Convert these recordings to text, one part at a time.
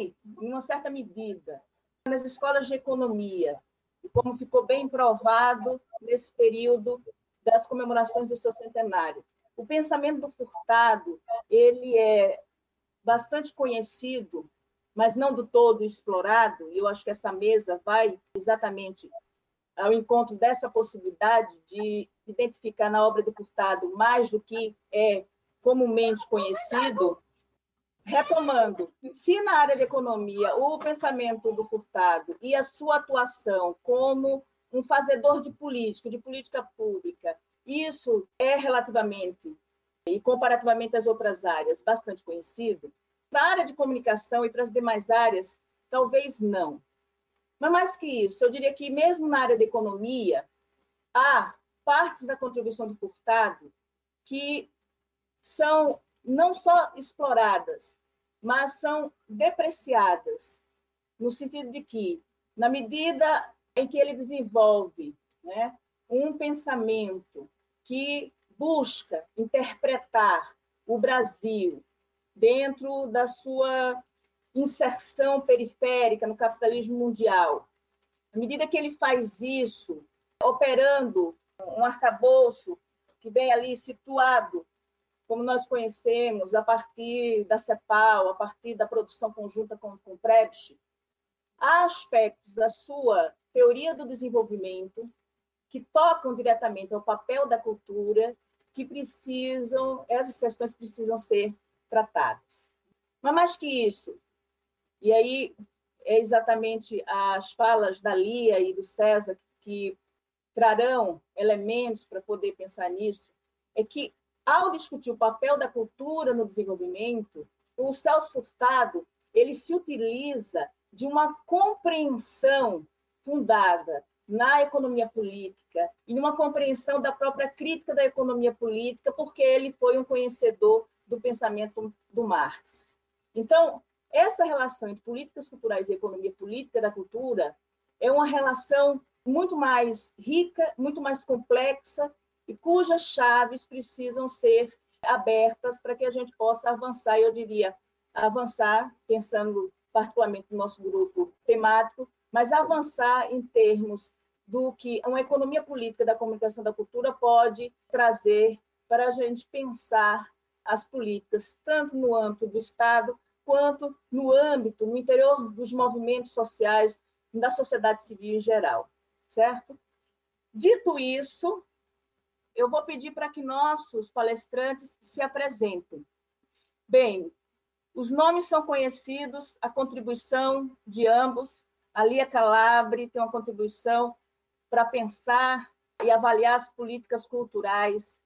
E, em uma certa medida, nas escolas de economia, como ficou bem provado nesse período das comemorações do seu centenário. O pensamento do Furtado, ele é bastante conhecido, mas não do todo explorado, e eu acho que essa mesa vai exatamente ao encontro dessa possibilidade de identificar na obra do Furtado mais do que é comumente conhecido, retomando, se na área de economia o pensamento do Furtado e a sua atuação como um fazedor de política, de política pública, isso é relativamente e comparativamente às outras áreas bastante conhecido, para a área de comunicação e para as demais áreas, talvez não. Mas mais que isso, eu diria que mesmo na área da economia, há partes da contribuição do Furtado que são não só exploradas, mas são depreciadas, no sentido de que, na medida em que ele desenvolve né, um pensamento que busca interpretar o Brasil dentro da sua inserção periférica no capitalismo mundial. À medida que ele faz isso, operando um arcabouço que vem ali situado como nós conhecemos, a partir da CEPAL, a partir da produção conjunta com, com o Prebisch, há aspectos da sua teoria do desenvolvimento que tocam diretamente ao papel da cultura, que precisam, essas questões precisam ser tratadas. Mas mais que isso, e aí é exatamente as falas da Lia e do César que trarão elementos para poder pensar nisso, é que ao discutir o papel da cultura no desenvolvimento, o Celso Furtado ele se utiliza de uma compreensão fundada na economia política e numa compreensão da própria crítica da economia política, porque ele foi um conhecedor do pensamento do Marx. Então, essa relação entre políticas culturais e economia política da cultura é uma relação muito mais rica, muito mais complexa e cujas chaves precisam ser abertas para que a gente possa avançar, eu diria, avançar, pensando particularmente no nosso grupo temático, mas avançar em termos do que uma economia política da comunicação da cultura pode trazer para a gente pensar as políticas, tanto no âmbito do Estado, quanto no âmbito, no interior dos movimentos sociais, da sociedade civil em geral, certo? Dito isso, eu vou pedir para que nossos palestrantes se apresentem. Bem, os nomes são conhecidos, a contribuição de ambos. A Lia Calabre tem uma contribuição para pensar e avaliar as políticas culturais.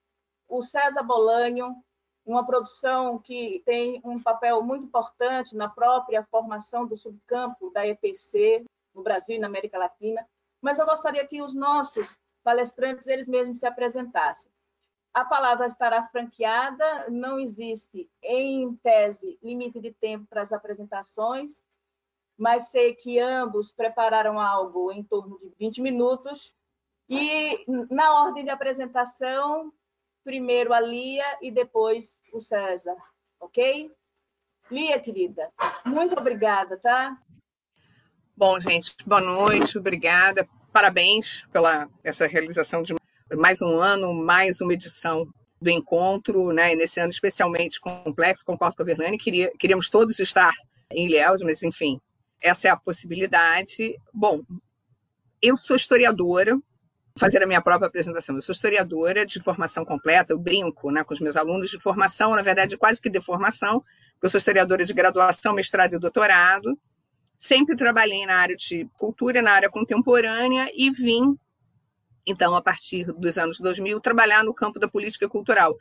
O César Bolanho, uma produção que tem um papel muito importante na própria formação do subcampo da EPC no Brasil e na América Latina. Mas eu gostaria que os nossos palestrantes eles mesmos se apresentassem. A palavra estará franqueada, não existe, em tese, limite de tempo para as apresentações, mas sei que ambos prepararam algo em torno de 20 minutos. E na ordem de apresentação, primeiro a Lia e depois o César, ok? Lia, querida, muito obrigada, tá? Bom, gente, boa noite, obrigada parabéns pela essa realização de mais um ano, mais uma edição do encontro, né? Nesse ano especialmente complexo, concordo com a Verlane, queria, queríamos todos estar em Ilhéus, mas enfim, essa é a possibilidade. Bom, eu sou historiadora, fazer a minha própria apresentação. Eu sou historiadora de formação completa, eu brinco né, com os meus alunos de formação, na verdade, quase que de formação, porque eu sou historiadora de graduação, mestrado e doutorado, Sempre trabalhei na área de cultura, na área contemporânea e vim, então, a partir dos anos 2000, trabalhar no campo da política cultural.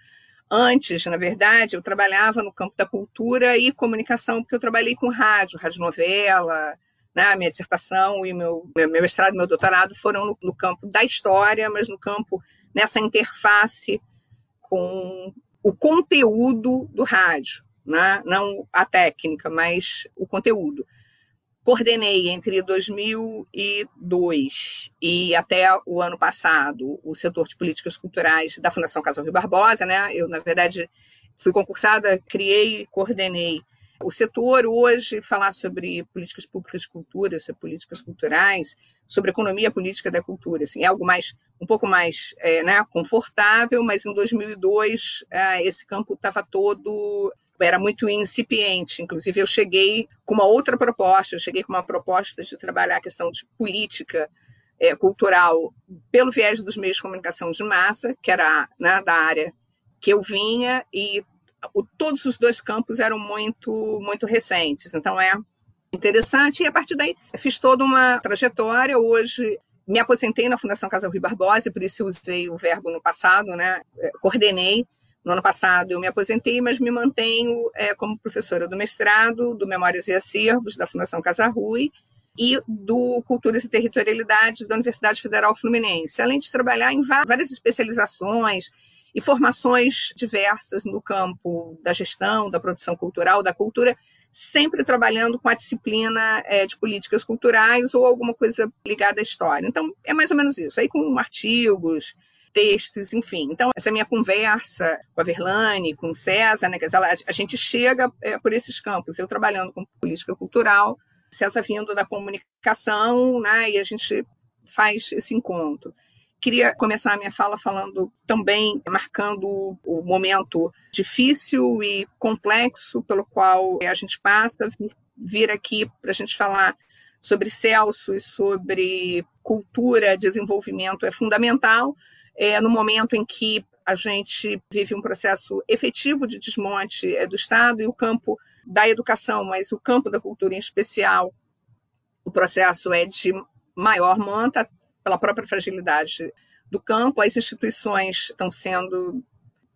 Antes, na verdade, eu trabalhava no campo da cultura e comunicação, porque eu trabalhei com rádio, radionovela, né? minha dissertação e meu, meu mestrado e meu doutorado foram no, no campo da história, mas no campo, nessa interface com o conteúdo do rádio, né? não a técnica, mas o conteúdo coordenei entre 2002 e até o ano passado o setor de políticas culturais da Fundação Casal Rio Barbosa, né? Eu, na verdade, fui concursada, criei e coordenei o setor hoje, falar sobre políticas públicas de cultura, sobre políticas culturais, sobre economia política da cultura, assim, é algo mais, um pouco mais é, né, confortável, mas em 2002 é, esse campo estava todo era muito incipiente. Inclusive, eu cheguei com uma outra proposta, eu cheguei com uma proposta de trabalhar a questão de política é, cultural pelo viés dos meios de comunicação de massa, que era né, da área que eu vinha, e o, todos os dois campos eram muito, muito recentes. Então, é interessante. E a partir daí, fiz toda uma trajetória. Hoje, me aposentei na Fundação Casa Rui Barbosa, por isso usei o verbo no passado, né? É, coordenei no ano passado eu me aposentei, mas me mantenho é, como professora do mestrado, do Memórias e Acervos, da Fundação Casa Rui, e do Culturas e Territorialidade da Universidade Federal Fluminense, além de trabalhar em várias especializações e formações diversas no campo da gestão, da produção cultural, da cultura, sempre trabalhando com a disciplina é, de políticas culturais ou alguma coisa ligada à história. Então, é mais ou menos isso. Aí com artigos, textos, enfim. Então, essa minha conversa com a Verlane, com o César, né, a gente chega é, por esses campos. Eu trabalhando com política cultural, César vindo da comunicação, né, e a gente faz esse encontro. Queria começar a minha fala falando também, marcando o momento difícil e complexo pelo qual a gente passa, vir aqui para a gente falar sobre Celso e sobre cultura, desenvolvimento é fundamental, é, no momento em que a gente vive um processo efetivo de desmonte é, do Estado e o campo da educação, mas o campo da cultura em especial, o processo é de maior monta pela própria fragilidade do campo, as instituições estão sendo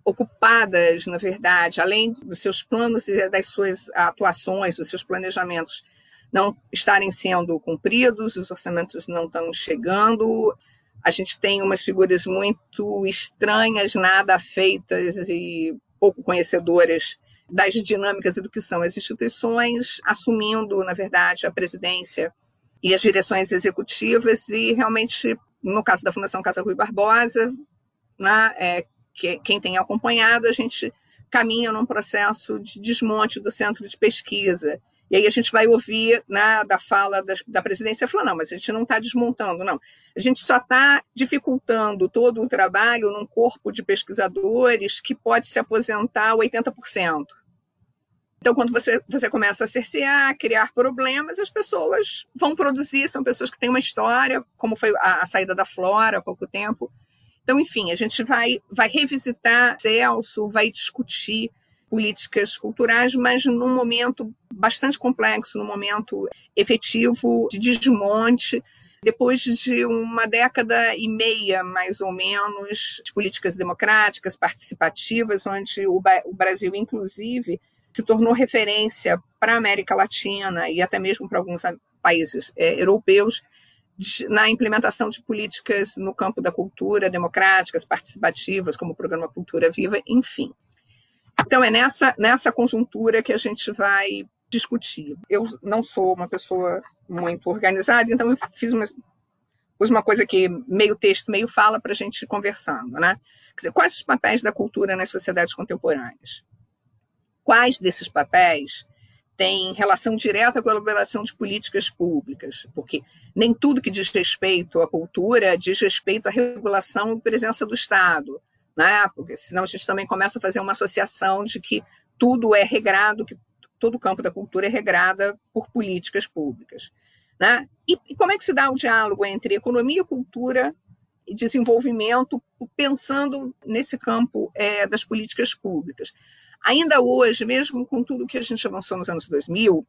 ocupadas, na verdade, além dos seus planos e das suas atuações, dos seus planejamentos não estarem sendo cumpridos, os orçamentos não estão chegando, a gente tem umas figuras muito estranhas, nada feitas e pouco conhecedoras das dinâmicas e do que são as instituições, assumindo, na verdade, a presidência e as direções executivas, e realmente, no caso da Fundação Casa Rui Barbosa, né, é, que, quem tem acompanhado, a gente caminha num processo de desmonte do centro de pesquisa, e aí a gente vai ouvir né, da fala da, da presidência falar, não, mas a gente não está desmontando, não. A gente só está dificultando todo o trabalho num corpo de pesquisadores que pode se aposentar 80%. Então, quando você, você começa a cercear, criar problemas, as pessoas vão produzir, são pessoas que têm uma história, como foi a, a saída da Flora há pouco tempo. Então, enfim, a gente vai, vai revisitar Celso, vai discutir políticas culturais, mas num momento bastante complexo, num momento efetivo de desmonte, depois de uma década e meia, mais ou menos, de políticas democráticas, participativas, onde o, Brasil, inclusive, se tornou referência para a América Latina e até mesmo para alguns países é, europeus na implementação de políticas no campo da cultura, democráticas, participativas, como o Programa Cultura Viva, enfim. Então, é nessa, nessa conjuntura que a gente vai discutir. Eu não sou uma pessoa muito organizada, então eu fiz uma, uma coisa que meio texto, meio fala para a gente ir conversando. Né? Quer dizer, quais os papéis da cultura nas sociedades contemporâneas? Quais desses papéis têm relação direta com a elaboração de políticas públicas? Porque nem tudo que diz respeito à cultura diz respeito à regulação e presença do Estado né? porque senão a gente também começa a fazer uma associação de que tudo é regrado, que todo o campo da cultura é regrada por políticas públicas. Né? E, e como é que se dá o diálogo entre economia, cultura e desenvolvimento, pensando nesse campo é, das políticas públicas? Ainda hoje, mesmo com tudo que a gente avançou nos anos 2000,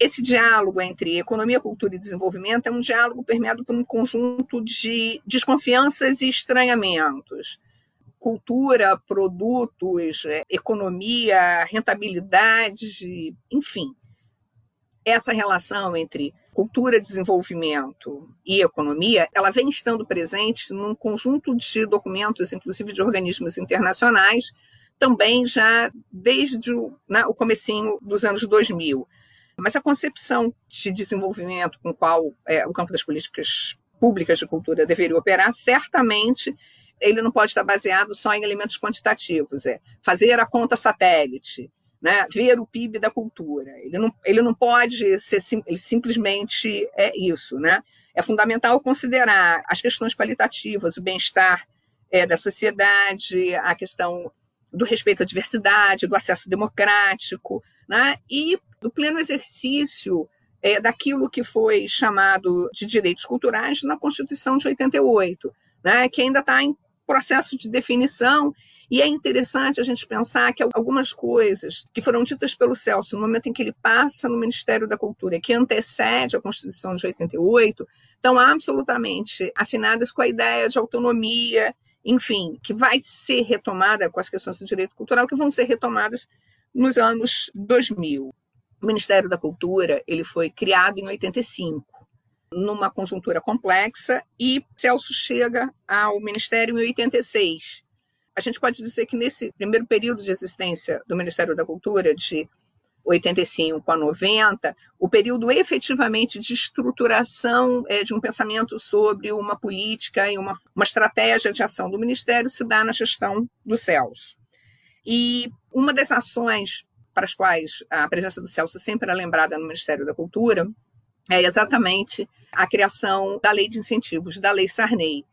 esse diálogo entre economia, cultura e desenvolvimento é um diálogo permeado por um conjunto de desconfianças e estranhamentos cultura, produtos, é, economia, rentabilidade, enfim. Essa relação entre cultura, desenvolvimento e economia, ela vem estando presente num conjunto de documentos, inclusive de organismos internacionais, também já desde o, né, o comecinho dos anos 2000. Mas a concepção de desenvolvimento com qual é, o campo das políticas públicas de cultura deveria operar, certamente ele não pode estar baseado só em elementos quantitativos, é fazer a conta satélite, né, ver o PIB da cultura. Ele não, ele não pode ser ele simplesmente é isso. Né? É fundamental considerar as questões qualitativas, o bem-estar é, da sociedade, a questão do respeito à diversidade, do acesso democrático, né? e do pleno exercício é, daquilo que foi chamado de direitos culturais na Constituição de 88, né? que ainda está em processo de definição. E é interessante a gente pensar que algumas coisas que foram ditas pelo Celso no momento em que ele passa no Ministério da Cultura, que antecede a Constituição de 88, estão absolutamente afinadas com a ideia de autonomia enfim, que vai ser retomada com as questões do direito cultural, que vão ser retomadas nos anos 2000. O Ministério da Cultura ele foi criado em 85, numa conjuntura complexa, e Celso chega ao Ministério em 86. A gente pode dizer que nesse primeiro período de existência do Ministério da Cultura, de 85 a 90, o período efetivamente de estruturação é, de um pensamento sobre uma política e uma, uma estratégia de ação do Ministério se dá na gestão do Celso. E uma das ações para as quais a presença do Celso sempre é lembrada no Ministério da Cultura é exatamente a criação da lei de incentivos, da lei Sarney,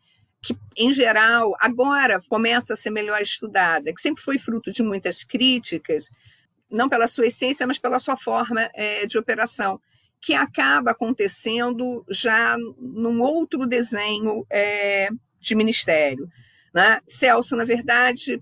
que, em geral, agora começa a ser melhor estudada, que sempre foi fruto de muitas críticas, não pela sua essência, mas pela sua forma é, de operação, que acaba acontecendo já num outro desenho é, de ministério. Né? Celso, na verdade,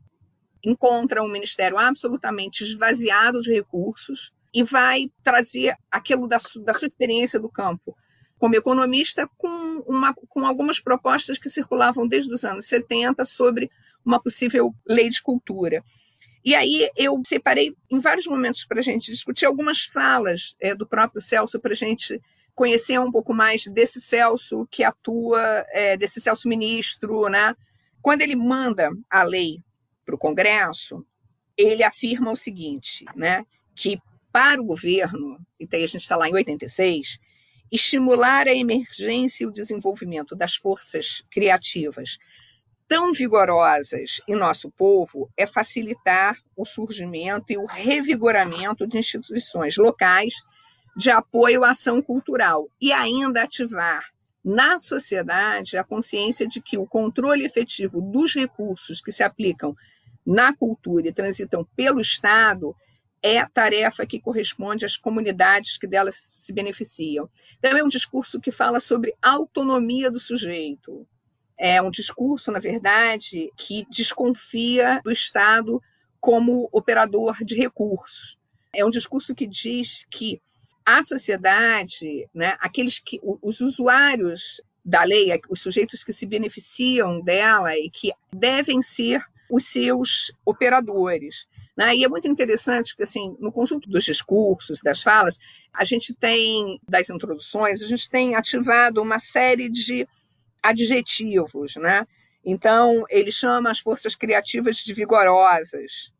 encontra um ministério absolutamente esvaziado de recursos e vai trazer aquilo da, da sua experiência do campo como economista com, uma, com algumas propostas que circulavam desde os anos 70 sobre uma possível lei de cultura. E aí eu separei em vários momentos para a gente discutir algumas falas é, do próprio Celso para a gente conhecer um pouco mais desse Celso que atua, é, desse Celso ministro, né? Quando ele manda a lei para o Congresso, ele afirma o seguinte, né? Que para o governo, e a gente está lá em 86, estimular a emergência e o desenvolvimento das forças criativas tão vigorosas em nosso povo é facilitar o surgimento e o revigoramento de instituições locais de apoio à ação cultural e ainda ativar na sociedade a consciência de que o controle efetivo dos recursos que se aplicam na cultura e transitam pelo Estado é tarefa que corresponde às comunidades que delas se beneficiam. Então, é um discurso que fala sobre autonomia do sujeito, é um discurso, na verdade, que desconfia do Estado como operador de recursos. É um discurso que diz que a sociedade, né, aqueles que os usuários da lei, os sujeitos que se beneficiam dela e que devem ser os seus operadores. Né? E é muito interessante porque, assim, no conjunto dos discursos, das falas, a gente tem, das introduções, a gente tem ativado uma série de adjetivos, né? Então, ele chama as forças criativas de vigorosas.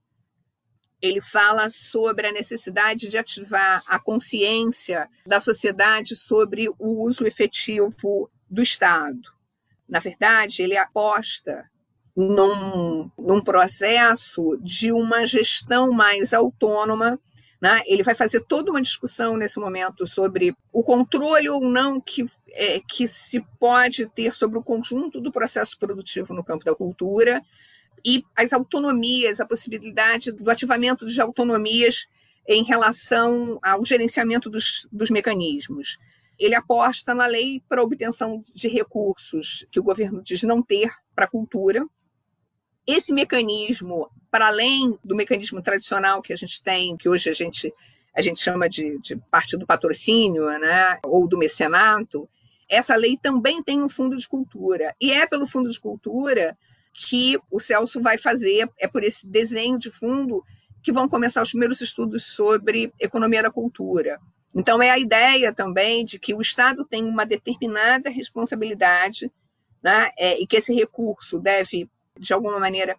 Ele fala sobre a necessidade de ativar a consciência da sociedade sobre o uso efetivo do Estado. Na verdade, ele aposta num, num processo de uma gestão mais autônoma né? Ele vai fazer toda uma discussão nesse momento sobre o controle ou não que, é, que se pode ter sobre o conjunto do processo produtivo no campo da cultura e as autonomias, a possibilidade do ativamento de autonomias em relação ao gerenciamento dos, dos mecanismos. Ele aposta na lei para obtenção de recursos que o governo diz não ter para a cultura, esse mecanismo, para além do mecanismo tradicional que a gente tem, que hoje a gente, a gente chama de, de parte do patrocínio, né, ou do mecenato, essa lei também tem um fundo de cultura. E é pelo fundo de cultura que o Celso vai fazer, é por esse desenho de fundo que vão começar os primeiros estudos sobre economia da cultura. Então, é a ideia também de que o Estado tem uma determinada responsabilidade né, é, e que esse recurso deve de alguma maneira,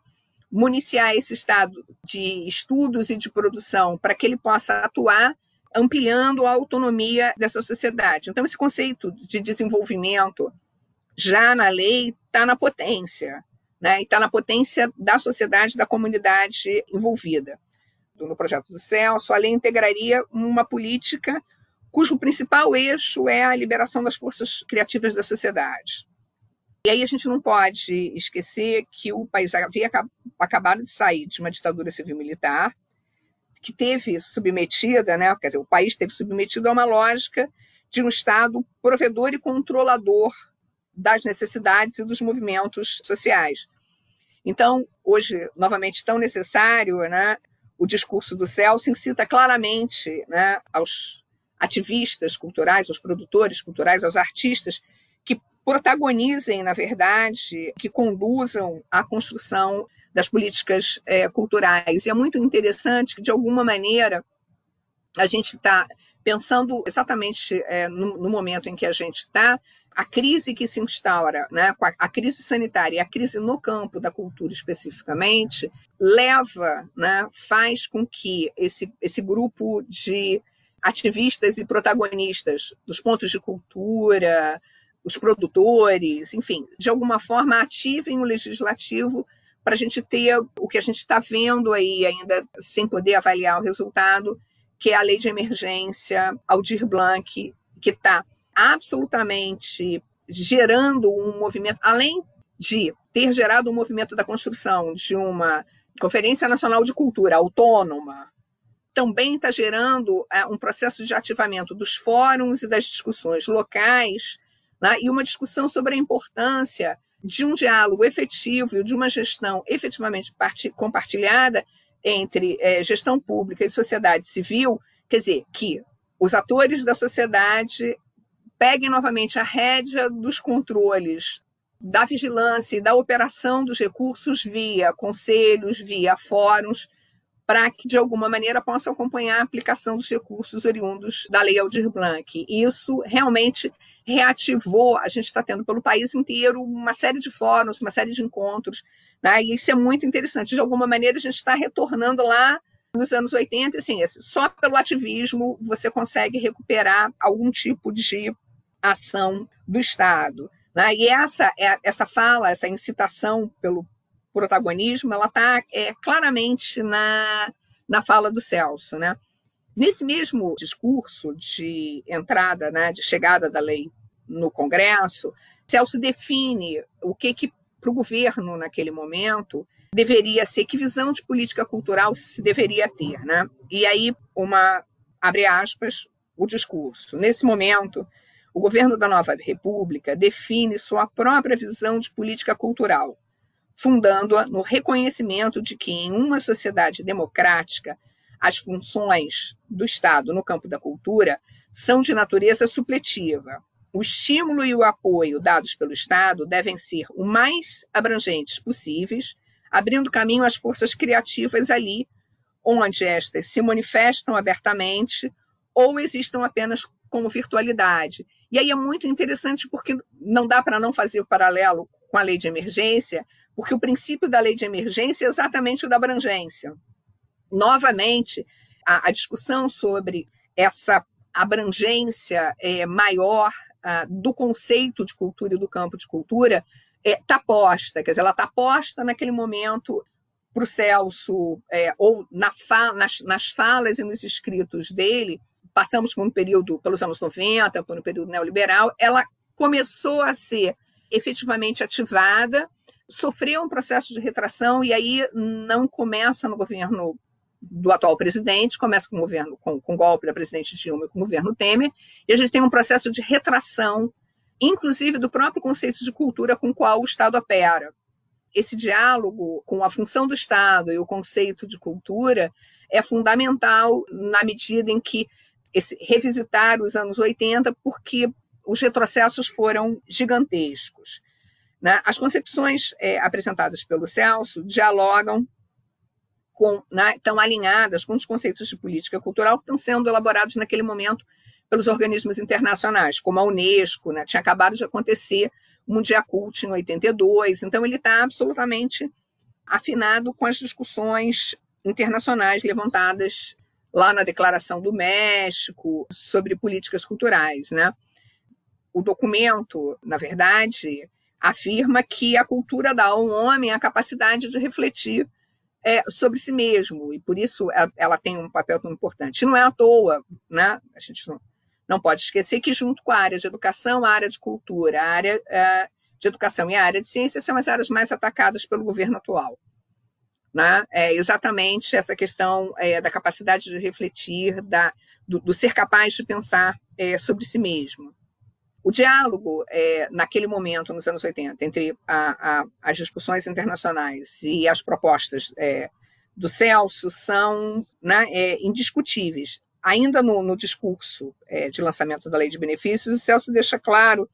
municiar esse estado de estudos e de produção para que ele possa atuar ampliando a autonomia dessa sociedade. Então, esse conceito de desenvolvimento já na lei está na potência, né? e está na potência da sociedade, da comunidade envolvida. no projeto do Celso, a lei integraria uma política cujo principal eixo é a liberação das forças criativas da sociedade. E aí a gente não pode esquecer que o país havia acabado de sair de uma ditadura civil-militar, que teve submetida, né, quer dizer, o país teve submetido a uma lógica de um Estado provedor e controlador das necessidades e dos movimentos sociais. Então, hoje, novamente, tão necessário, né, o discurso do Celso incita claramente né, aos ativistas culturais, aos produtores culturais, aos artistas, protagonizem, na verdade, que conduzam a construção das políticas é, culturais. E é muito interessante que, de alguma maneira, a gente está pensando exatamente é, no, no, momento em que a gente está, a crise que se instaura, né, a crise sanitária e a crise no campo da cultura especificamente, leva, né, faz com que esse, esse grupo de ativistas e protagonistas dos pontos de cultura, os produtores, enfim, de alguma forma ativem o legislativo para a gente ter o que a gente está vendo aí, ainda sem poder avaliar o resultado, que é a lei de emergência Aldir Blanc, que está absolutamente gerando um movimento, além de ter gerado um movimento da construção de uma Conferência Nacional de Cultura autônoma, também está gerando é, um processo de ativamento dos fóruns e das discussões locais né, e uma discussão sobre a importância de um diálogo efetivo e de uma gestão efetivamente compartilhada entre é, gestão pública e sociedade civil, quer dizer, que os atores da sociedade peguem novamente a rédea dos controles da vigilância e da operação dos recursos via conselhos, via fóruns, para que, de alguma maneira, possam acompanhar a aplicação dos recursos oriundos da Lei Aldir Blanc. E isso realmente reativou, a gente está tendo pelo país inteiro uma série de fóruns, uma série de encontros, né? e isso é muito interessante. De alguma maneira, a gente está retornando lá nos anos 80, assim, só pelo ativismo você consegue recuperar algum tipo de ação do Estado. Né? E essa, é, essa fala, essa incitação pelo protagonismo, ela está é, claramente na, na fala do Celso. Né? Nesse mesmo discurso de entrada, né, de chegada da lei no Congresso, Celso define o que, que para o governo naquele momento deveria ser, que visão de política cultural se deveria ter. Né? E aí, uma, abre aspas, o discurso. Nesse momento, o governo da Nova República define sua própria visão de política cultural, fundando-a no reconhecimento de que, em uma sociedade democrática, as funções do Estado no campo da cultura são de natureza supletiva. O estímulo e o apoio dados pelo Estado devem ser o mais abrangentes possíveis, abrindo caminho às forças criativas ali onde estas se manifestam abertamente ou existam apenas como virtualidade. E aí é muito interessante porque não dá para não fazer o paralelo com a lei de emergência, porque o princípio da lei de emergência é exatamente o da abrangência. Novamente, a, a discussão sobre essa abrangência é, maior do conceito de cultura e do campo de cultura está é, posta, quer dizer, ela está posta naquele momento para o Celso, é, ou na fa nas, nas, falas e nos escritos dele, passamos por um período, pelos anos 90, por um período neoliberal, ela começou a ser efetivamente ativada sofreu um processo de retração e aí não começa no governo do atual presidente, começa com o governo com, com o golpe da presidente Dilma e com o governo Temer, e a gente tem um processo de retração, inclusive do próprio conceito de cultura com o qual o Estado opera. Esse diálogo com a função do Estado e o conceito de cultura é fundamental na medida em que esse, revisitar os anos 80, porque os retrocessos foram gigantescos. Né? As concepções é, apresentadas pelo Celso dialogam com, né, estão alinhadas com os conceitos de política cultural que estão sendo elaborados naquele momento pelos organismos internacionais, como a Unesco, né? tinha acabado de acontecer o Mundial Cult em 82, então ele está absolutamente afinado com as discussões internacionais levantadas lá na Declaração do México sobre políticas culturais. Né? O documento, na verdade, afirma que a cultura dá ao homem a capacidade de refletir é, sobre si mesmo, e por isso ela, ela, tem um papel tão importante. Não é à toa, né? a gente não, não pode esquecer que, junto com a área de educação, a área de cultura, a área é, de educação e a área de ciência são as áreas mais atacadas pelo governo atual. Né? É exatamente essa questão é, da capacidade de refletir, da, do, do ser capaz de pensar é, sobre si mesmo. O diálogo, é, naquele momento, nos anos 80, entre a, a, as discussões internacionais e as propostas é, do Celso são né, é, indiscutíveis. Ainda no, no discurso é, de lançamento da Lei de Benefícios, o Celso deixa claro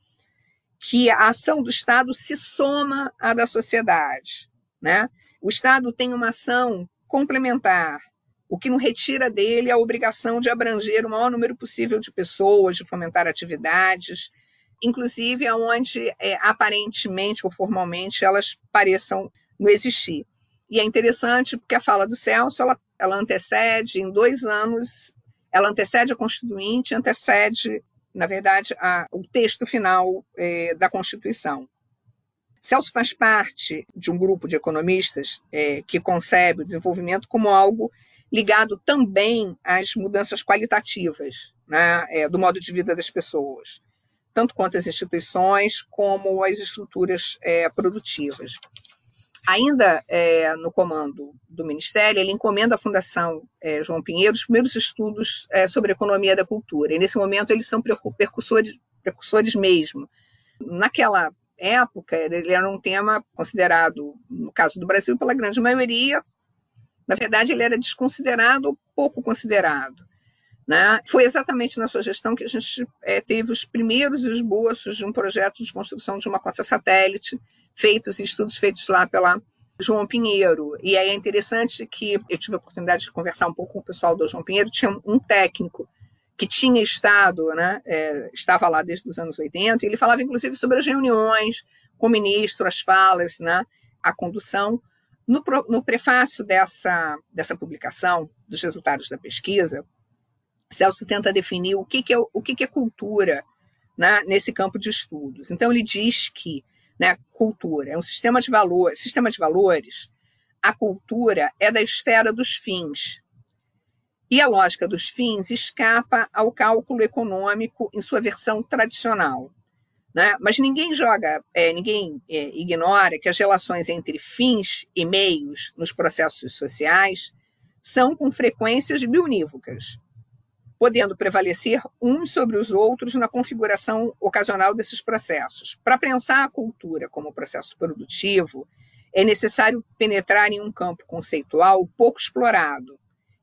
que a ação do Estado se soma à da sociedade. Né? O Estado tem uma ação complementar, o que não retira dele a obrigação de abranger o maior número possível de pessoas, de fomentar atividades, inclusive onde é, aparentemente ou formalmente elas pareçam não existir. E é interessante porque a fala do Celso ela, ela antecede em dois anos, ela antecede a Constituinte, antecede, na verdade, a, o texto final é, da Constituição. Celso faz parte de um grupo de economistas é, que concebe o desenvolvimento como algo ligado também às mudanças qualitativas né, é, do modo de vida das pessoas tanto quanto as instituições como as estruturas é, produtivas. Ainda é, no comando do Ministério, ele encomenda à Fundação é, João Pinheiro os primeiros estudos é, sobre economia da cultura. E, nesse momento, eles são precursores, precursores mesmo. Naquela época, ele era um tema considerado, no caso do Brasil, pela grande maioria, na verdade, ele era desconsiderado ou pouco considerado. Né? Foi exatamente na sua gestão que a gente é, teve os primeiros esboços de um projeto de construção de uma costa satélite, feitos estudos feitos lá pela João Pinheiro. E aí é interessante que eu tive a oportunidade de conversar um pouco com o pessoal do João Pinheiro, tinha um técnico que tinha estado, né, é, estava lá desde os anos 80, e ele falava inclusive sobre as reuniões com o ministro, as falas, né, a condução. No, no prefácio dessa, dessa publicação, dos resultados da pesquisa, Celso tenta definir o que, que, é, o que, que é cultura né, nesse campo de estudos. Então, ele diz que né, cultura é um sistema de valores, sistema de valores, a cultura é da esfera dos fins. E a lógica dos fins escapa ao cálculo econômico em sua versão tradicional. Né? Mas ninguém joga, é, ninguém é, ignora que as relações entre fins e meios nos processos sociais são com frequências biunívocas podendo prevalecer uns sobre os outros na configuração ocasional desses processos. Para pensar a cultura como processo produtivo, é necessário penetrar em um campo conceitual pouco explorado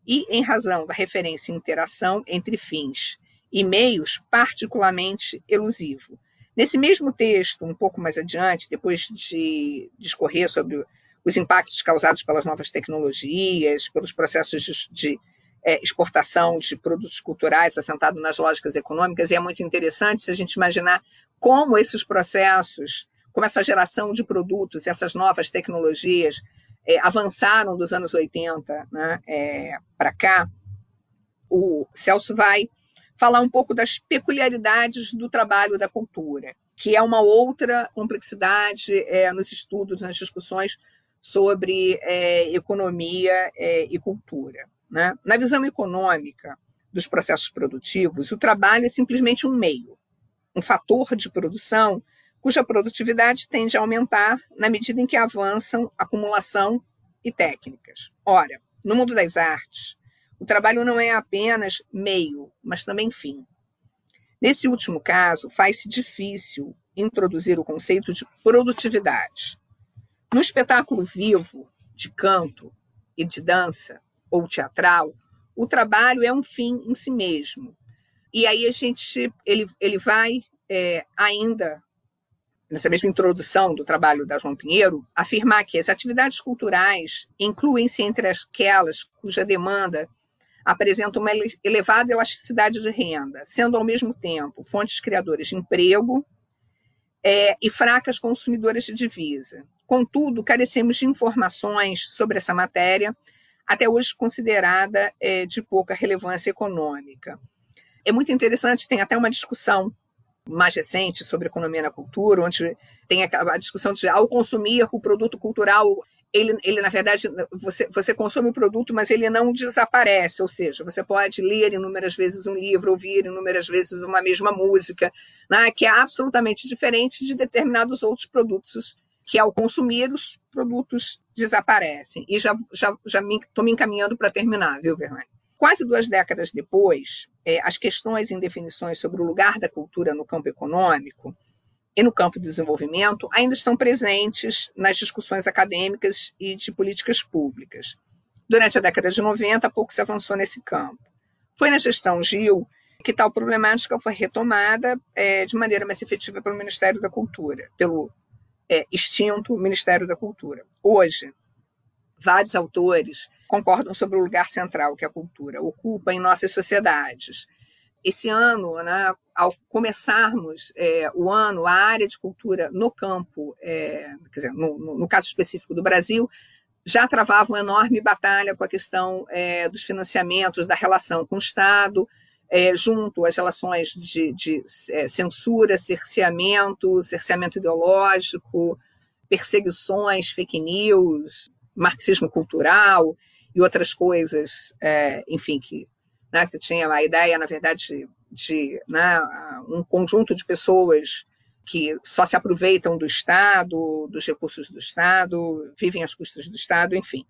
e, em razão da referência e interação entre fins e meios, particularmente elusivo. Nesse mesmo texto, um pouco mais adiante, depois de discorrer sobre os impactos causados pelas novas tecnologias, pelos processos de, é, exportação de produtos culturais assentado nas lógicas econômicas, e é muito interessante se a gente imaginar como esses processos, como essa geração de produtos, essas novas tecnologias é, avançaram dos anos 80 né, é, para cá. O Celso vai falar um pouco das peculiaridades do trabalho da cultura, que é uma outra complexidade é, nos estudos, nas discussões sobre é, economia é, e cultura. Né? Na visão econômica dos processos produtivos, o trabalho é simplesmente um meio, um fator de produção cuja produtividade tende a aumentar na medida em que avançam acumulação e técnicas. Ora, no mundo das artes, o trabalho não é apenas meio, mas também fim. Nesse último caso, faz-se difícil introduzir o conceito de produtividade. No espetáculo vivo, de canto e de dança, ou teatral, o trabalho é um fim em si mesmo. E aí a gente, ele, ele vai é, ainda, nessa mesma introdução do trabalho da João Pinheiro, afirmar que as atividades culturais incluem-se entre aquelas cuja demanda apresenta uma elevada elasticidade de renda, sendo ao mesmo tempo fontes criadoras de emprego é, e fracas consumidoras de divisa. Contudo, carecemos de informações sobre essa matéria até hoje considerada é, de pouca relevância econômica. É muito interessante, tem até uma discussão mais recente sobre economia na cultura, onde tem a discussão de ao consumir o produto cultural ele, ele na verdade, você, você consome o produto, mas ele não desaparece, ou seja, você pode ler inúmeras vezes um livro, ouvir inúmeras vezes uma mesma música, né, que é absolutamente diferente de determinados outros produtos que ao consumir os produtos desaparecem. E já estou já, já me, me encaminhando para terminar, viu, Verlaine? Quase duas décadas depois, é, as questões e indefinições sobre o lugar da cultura no campo econômico e no campo do desenvolvimento ainda estão presentes nas discussões acadêmicas e de políticas públicas. Durante a década de 90, pouco se avançou nesse campo. Foi na gestão Gil que tal problemática foi retomada é, de maneira mais efetiva pelo Ministério da Cultura, pelo é, extinto Ministério da Cultura. Hoje, vários autores concordam sobre o lugar central que a cultura ocupa em nossas sociedades esse ano, né, ao começarmos é, o ano, a área de cultura no campo, é, quer dizer, no, no, no, caso específico do Brasil, já travava uma enorme batalha com a questão é, dos financiamentos, da relação com o Estado, é, junto às relações de, de é, censura, cerceamento, cerceamento ideológico, perseguições, fake news, marxismo cultural e outras coisas, é, enfim, que né? Você tinha a ideia, na verdade, de né, um conjunto de pessoas que só se aproveitam do Estado, dos recursos do Estado, vivem às custas do Estado, enfim.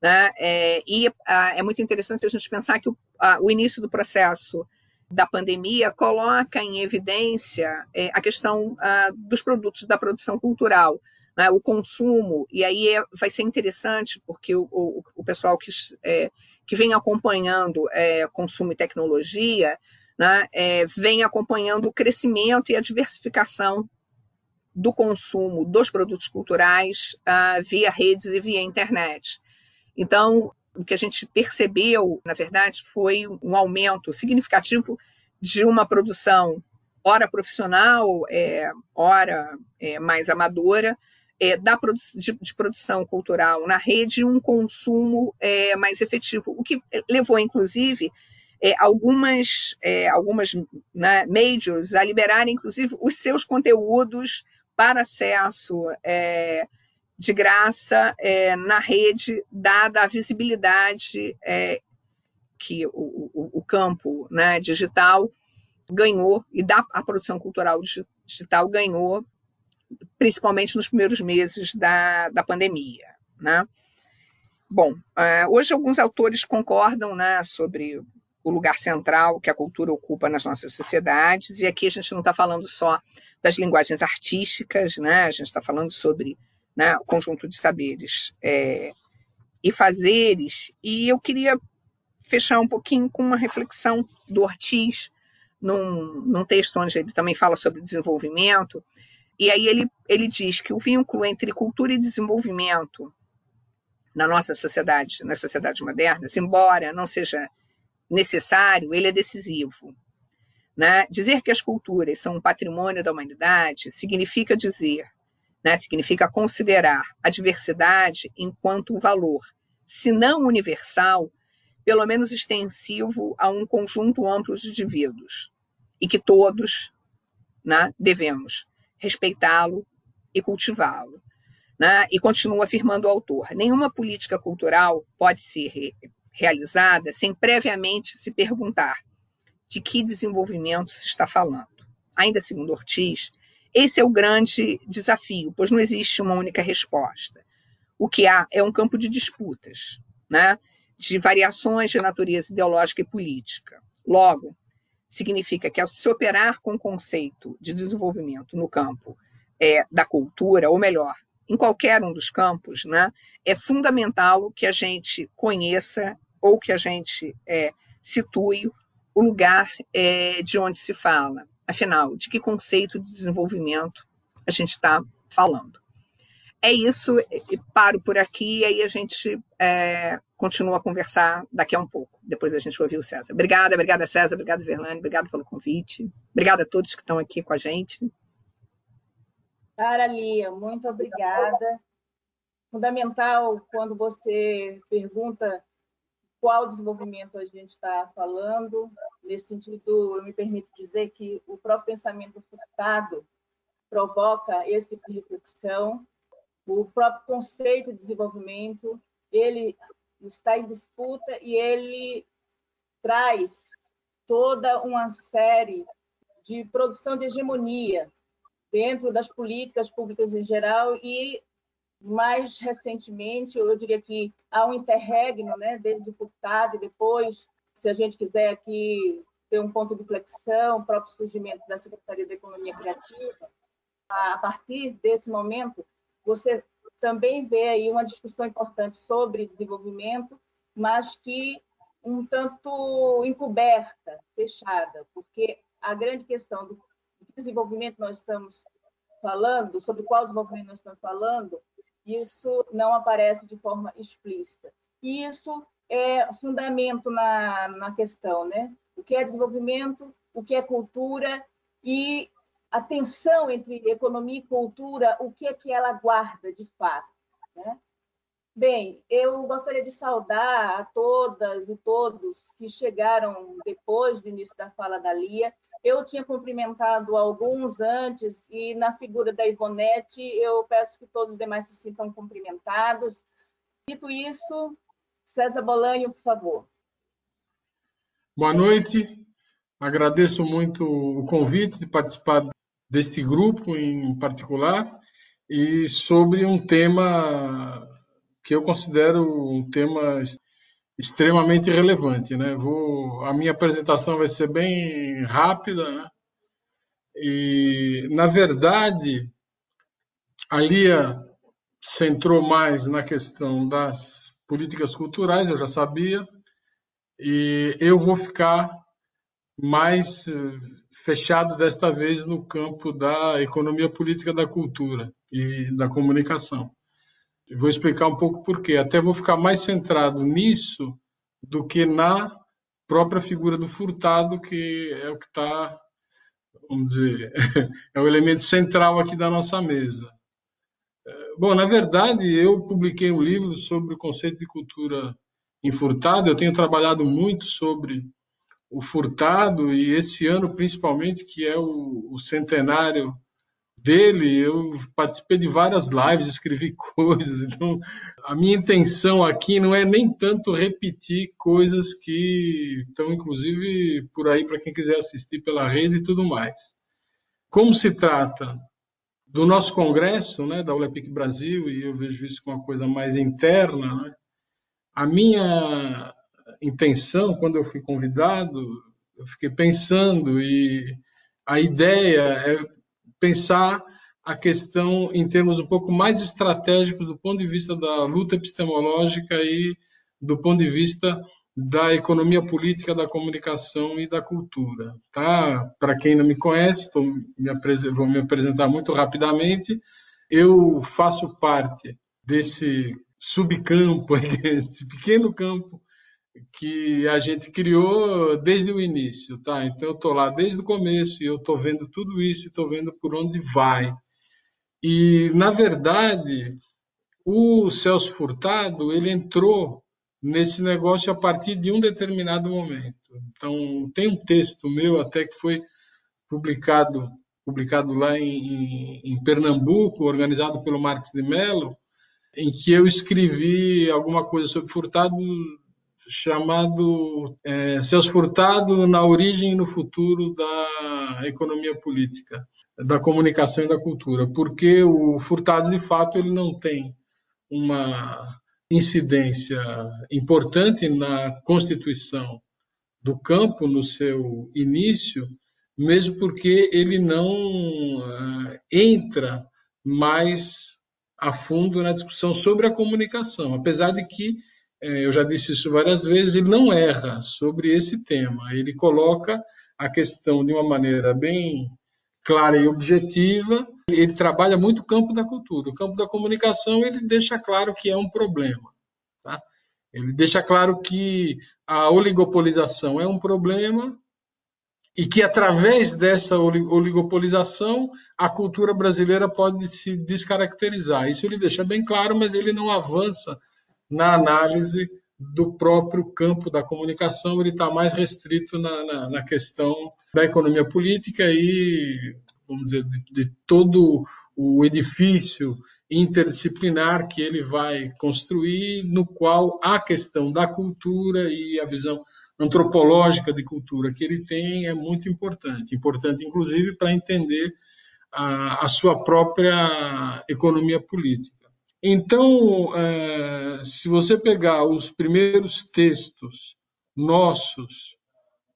Né? É, e a, é muito interessante a gente pensar que o, o, início do processo da pandemia coloca em evidência é, a questão dos produtos da produção cultural, né? o consumo, e aí é, vai ser interessante, porque o, o, o pessoal que é, que vem acompanhando é, consumo e tecnologia, né, é, vem acompanhando o crescimento e a diversificação do consumo dos produtos culturais uh, via redes e via internet. Então, o que a gente percebeu, na verdade, foi um aumento significativo de uma produção, ora profissional, é, ora é, mais amadora, é, da, de, de, produção cultural na rede um consumo é, mais efetivo, o que levou, inclusive, é, algumas, é, algumas né, majors a liberarem, inclusive, os seus conteúdos para acesso é, de graça é, na rede, dada a visibilidade que o, o, o campo né, digital ganhou e da a produção cultural digital ganhou principalmente nos primeiros meses da, da pandemia. Né? Bom, uh, hoje alguns autores concordam né, sobre o lugar central que a cultura ocupa nas nossas sociedades, e aqui a gente não está falando só das linguagens artísticas, né, a gente está falando sobre né, o conjunto de saberes é, e fazeres, e eu queria fechar um pouquinho com uma reflexão do Ortiz, num, num texto onde ele também fala sobre desenvolvimento, e aí ele, ele diz que o vínculo entre cultura e desenvolvimento na nossa sociedade, nas sociedades modernas, embora não seja necessário, ele é decisivo. Né? Dizer que as culturas são um patrimônio da humanidade significa dizer, né? significa considerar a diversidade enquanto um valor, se não universal, pelo menos extensivo a um conjunto amplo de indivíduos, e que todos né, devemos respeitá-lo e cultivá-lo. Né? E continua afirmando o autor: nenhuma política cultural pode ser re realizada sem previamente se perguntar de que desenvolvimento se está falando. Ainda segundo Ortiz, esse é o grande desafio, pois não existe uma única resposta. O que há é um campo de disputas, né? de variações de natureza ideológica e política. Logo, significa que ao se operar com o conceito de desenvolvimento no campo é, da cultura, ou melhor, em qualquer um dos campos, né, é fundamental que a gente conheça ou que a gente é, situe o lugar é, de onde se fala. Afinal, de que conceito de desenvolvimento a gente está falando? É isso, paro por aqui e aí a gente é, continua a conversar daqui a um pouco, depois a gente ouvir o César. Obrigada, obrigada César, obrigada Verlane, obrigada pelo convite, obrigada a todos que estão aqui com a gente. Cara Lia, muito obrigada. Fundamental quando você pergunta qual desenvolvimento a gente está falando. Nesse sentido, eu me permito dizer que o próprio pensamento furtado provoca esse tipo de reflexão O próprio conceito de desenvolvimento, ele está em disputa e ele traz toda uma série de produção de hegemonia dentro das políticas públicas em geral e mais recentemente, eu diria que há um interregno, né, desde o Furtado e depois, se a gente quiser aqui ter um ponto de flexão, o próprio surgimento da Secretaria da Economia Criativa, a partir desse momento, você também vê aí uma discussão importante sobre desenvolvimento, mas que um tanto encoberta, fechada, porque a grande questão do desenvolvimento nós estamos falando, sobre qual desenvolvimento nós estamos falando, isso não aparece de forma explícita. E isso é fundamento na, na questão, né? O que é desenvolvimento, o que é cultura e a tensão entre economia e cultura, o que é que ela guarda de fato, né? Bem, eu gostaria de saudar a todas e todos que chegaram depois do início da fala da Lia. Eu tinha cumprimentado alguns antes e na figura da Ivonete eu peço que todos os demais se sintam cumprimentados. Dito isso, César Bolanho, por favor. Boa noite. Agradeço muito o convite de participar deste grupo em particular e sobre um tema que eu considero um tema extremamente relevante, né? Vou, a minha apresentação vai ser bem rápida, né? E na verdade a Lia centrou mais na questão das políticas culturais, eu já sabia, e eu vou ficar mais eh, fechado desta vez no campo da economia política da cultura e da comunicação. Vou explicar um pouco por quê. Até vou ficar mais centrado nisso do que na própria figura do furtado, que é o que está, vamos dizer, é o elemento central aqui da nossa mesa. É, bom, na verdade, eu publiquei um livro sobre o conceito de cultura em furtado. Eu tenho trabalhado muito sobre o furtado e esse ano, principalmente, que é o, o centenário dele, eu participei de várias lives, escrevi coisas. Então, a minha intenção aqui não é nem tanto repetir coisas que estão, inclusive, por aí para quem quiser assistir pela rede e tudo mais. Como se trata do nosso congresso, né, da Olepic Brasil, e eu vejo isso como uma coisa mais interna, né, a minha intenção, quando eu fui convidado, eu fiquei pensando e a ideia é pensar a questão em termos um pouco mais estratégicos do ponto de vista da luta epistemológica e do ponto de vista da economia política, da comunicação e da cultura. Tá? Para quem não me conhece, me vou me apresentar muito rapidamente. Eu faço parte desse subcampo, esse pequeno campo que a gente criou desde o início, tá? Então eu estou lá desde o começo e eu estou vendo tudo isso, estou vendo por onde vai. E na verdade o Celso Furtado ele entrou nesse negócio a partir de um determinado momento. Então tem um texto meu até que foi publicado publicado lá em, em Pernambuco, organizado pelo Marcos de Mello, em que eu escrevi alguma coisa sobre Furtado chamado é, Celso Furtado na origem e no futuro da economia política, da comunicação e da cultura, porque o Furtado de fato ele não tem uma incidência importante na constituição do campo no seu início, mesmo porque ele não uh, entra mais a fundo na discussão sobre a comunicação, apesar de que eu já disse isso várias vezes, ele não erra sobre esse tema. Ele coloca a questão de uma maneira bem clara e objetiva. Ele trabalha muito o campo da cultura. O campo da comunicação ele deixa claro que é um problema. Tá? Ele deixa claro que a oligopolização é um problema e que através dessa oligopolização a cultura brasileira pode se descaracterizar. Isso ele deixa bem claro, mas ele não avança na análise do próprio campo da comunicação, ele está mais restrito na, na, na, questão da economia política e, vamos dizer, de, de todo o edifício interdisciplinar que ele vai construir, no qual a questão da cultura e a visão antropológica de cultura que ele tem é muito importante. Importante, inclusive, para entender a, a, sua própria economia política. Então, é, se você pegar os primeiros textos nossos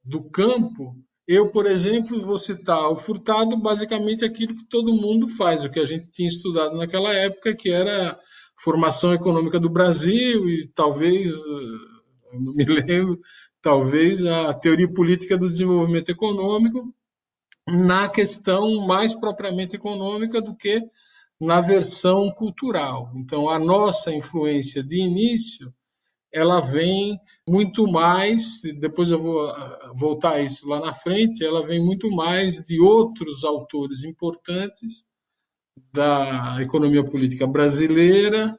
do campo, eu, por exemplo, vou citar o Furtado, basicamente aquilo que todo mundo faz, o que a gente tinha estudado naquela época, que era formação econômica do Brasil e talvez, eh, não me lembro, talvez a teoria política do desenvolvimento econômico na questão mais propriamente econômica do que na versão cultural. Então, a nossa influência de início ela vem muito mais, depois eu vou ah, voltar a isso lá na frente, ela vem muito mais de outros autores importantes da economia política brasileira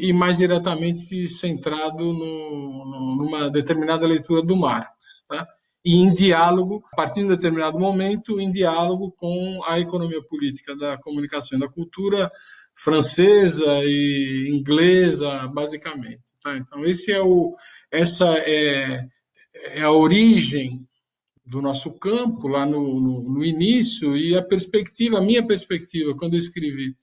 e mais diretamente centrado no, numa determinada leitura do Marx. Tá? E em diálogo, a partir de um determinado momento, em diálogo com a economia política da comunicação e da cultura francesa e inglesa, basicamente. Tá? Então, esse é o, essa é, é a origem do nosso campo lá no, no, no, início e a perspectiva, a minha perspectiva, quando eu escrevi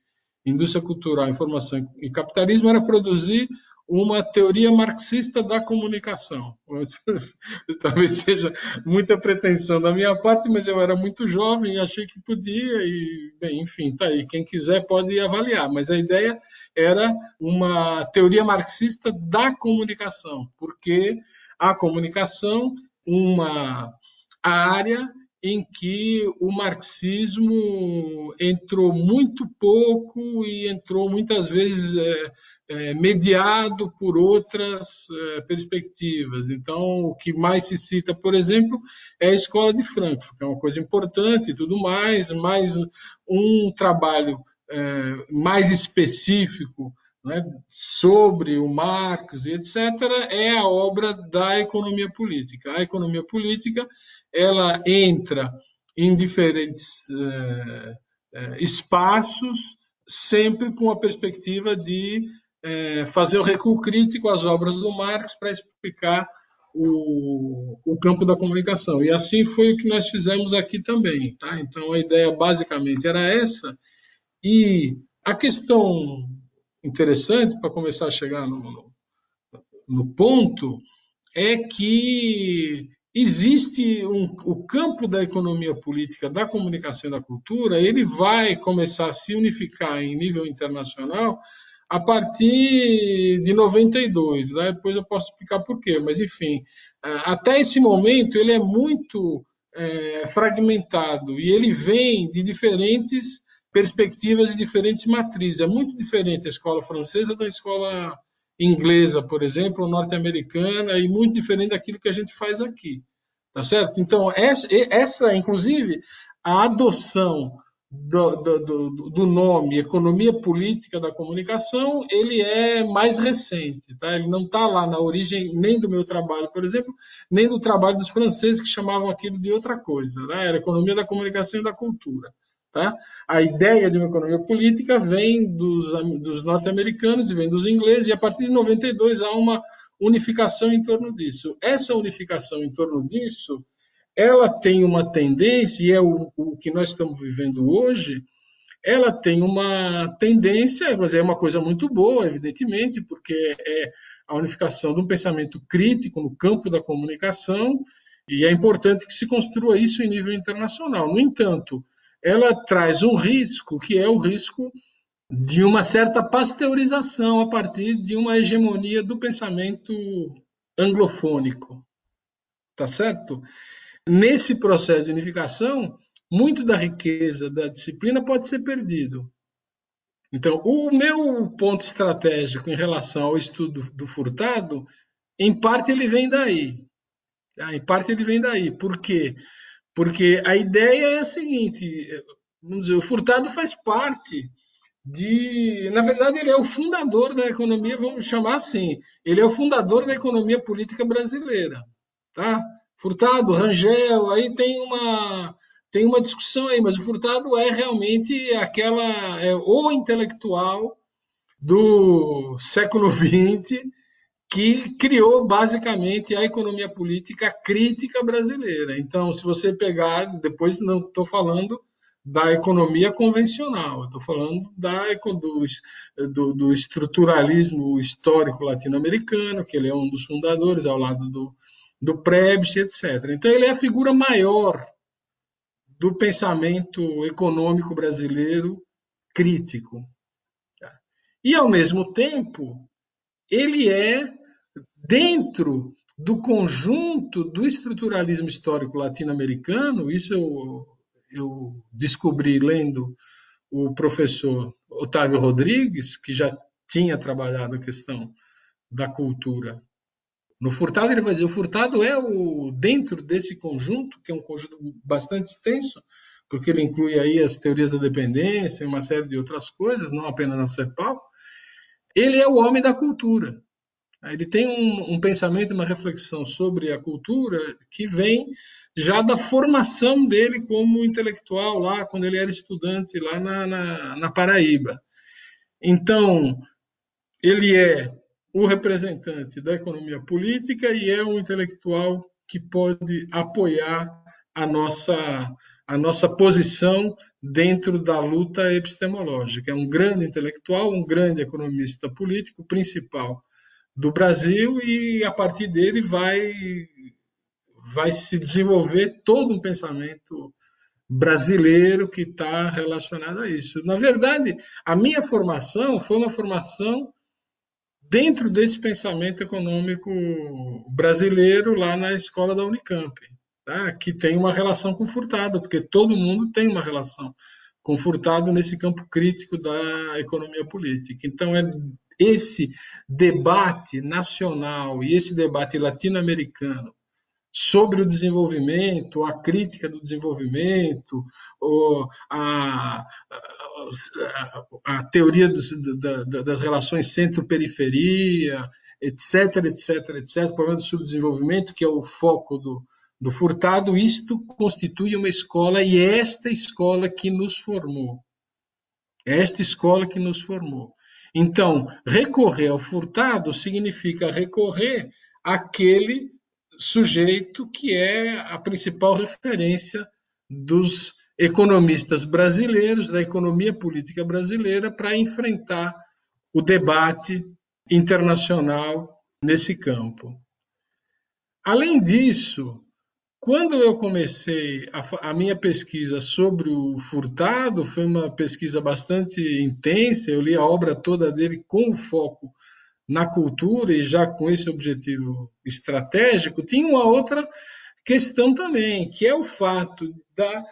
Indústria Cultural, Informação e Capitalismo, era produzir uma teoria marxista da comunicação. Talvez seja muita pretensão da minha parte, mas eu era muito jovem e achei que podia, e, bem, enfim, tá aí. Quem quiser pode avaliar, mas a ideia era uma teoria marxista da comunicação, porque a comunicação, uma área em que o marxismo entrou muito pouco e entrou muitas vezes é, é, mediado por outras é, perspectivas. Então, o que mais se cita, por exemplo, é a Escola de Frankfurt, que é uma coisa importante e tudo mais, mas um trabalho é, mais específico né, sobre o Marx etc., é a obra da economia política. A economia política ela entra em diferentes eh, eh, espaços, sempre com a perspectiva de eh, fazer o recuo crítico às obras do Marx para explicar o, o, campo da comunicação. E assim foi o que nós fizemos aqui também. Tá? Então a ideia basicamente era essa. E a questão interessante, para começar a chegar no, no, ponto, é que existe um, o campo da economia política, da comunicação e da cultura, ele vai começar a se unificar em nível internacional a partir de 92. Né? Depois eu posso explicar por quê, mas enfim, até esse momento ele é muito é, fragmentado e ele vem de diferentes perspectivas e diferentes matrizes. É muito diferente a escola francesa da escola inglesa, por exemplo, norte-americana, e muito diferente daquilo que a gente faz aqui. Tá certo? Então, essa, essa inclusive, a adoção do, do, do, nome Economia Política da Comunicação, ele é mais recente. Tá? Ele não está lá na origem nem do meu trabalho, por exemplo, nem do trabalho dos franceses que chamavam aquilo de outra coisa. Tá? Era Economia da Comunicação e da Cultura. Tá? A ideia de uma economia política vem dos, dos norte-americanos e vem dos ingleses, e a partir de 92 há uma unificação em torno disso. Essa unificação em torno disso, ela tem uma tendência, e é o, o que nós estamos vivendo hoje, ela tem uma tendência, mas é uma coisa muito boa, evidentemente, porque é a unificação de um pensamento crítico no campo da comunicação, e é importante que se construa isso em nível internacional. No entanto, ela traz um risco, que é o risco de uma certa pasteurização a partir de uma hegemonia do pensamento anglofônico. Tá certo? Nesse processo de unificação, muito da riqueza da disciplina pode ser perdido. Então, o meu ponto estratégico em relação ao estudo do furtado, em parte ele vem daí. Tá? Em parte ele vem daí. Porque porque a ideia é a seguinte: vamos dizer, o Furtado faz parte de. Na verdade, ele é o fundador da economia, vamos chamar assim. Ele é o fundador da economia política brasileira. Tá? Furtado, Rangel, aí tem uma, tem uma discussão aí, mas o Furtado é realmente aquela é o intelectual do século XX que criou basicamente a economia política crítica brasileira. Então, se você pegar, depois não estou falando da economia convencional, estou falando da, do, do, estruturalismo histórico latino-americano, que ele é um dos fundadores, ao lado do, do Prebisch, etc. Então, ele é a figura maior do pensamento econômico brasileiro crítico. E, ao mesmo tempo, ele é, dentro do conjunto do estruturalismo histórico latino-americano, isso eu, eu descobri lendo o professor Otávio Rodrigues, que já tinha trabalhado a questão da cultura no Furtado, ele vai dizer: o Furtado é o dentro desse conjunto, que é um conjunto bastante extenso, porque ele inclui aí as teorias da dependência e uma série de outras coisas, não apenas a CEPAL. Ele é o homem da cultura. Ele tem um, um pensamento, uma reflexão sobre a cultura que vem já da formação dele como intelectual lá, quando ele era estudante lá na, na, na Paraíba. Então, ele é o representante da economia política e é um intelectual que pode apoiar a nossa, a nossa posição dentro da luta epistemológica. É um grande intelectual, um grande economista político, principal do Brasil, e a partir dele vai, vai se desenvolver todo um pensamento brasileiro que está relacionado a isso. Na verdade, a minha formação foi uma formação dentro desse pensamento econômico brasileiro lá na escola da Unicamp, tá? que tem uma relação com Furtado, porque todo mundo tem uma relação com Furtado nesse campo crítico da economia política. Então, é esse debate nacional e esse debate latino-americano sobre o desenvolvimento, a crítica do desenvolvimento, a, a, a teoria dos, da, das relações centro-periferia, etc, etc, etc, o problema do subdesenvolvimento, que é o foco do, do Furtado, isto constitui uma escola e é esta escola que nos formou. É esta escola que nos formou. Então, recorrer ao Furtado significa recorrer àquele sujeito que é a principal referência dos economistas brasileiros, da economia política brasileira, para enfrentar o debate internacional nesse campo. Além disso, quando eu comecei a, a, minha pesquisa sobre o Furtado, foi uma pesquisa bastante intensa, eu li a obra toda dele com foco na cultura e já com esse objetivo estratégico, tinha uma outra questão também, que é o fato da,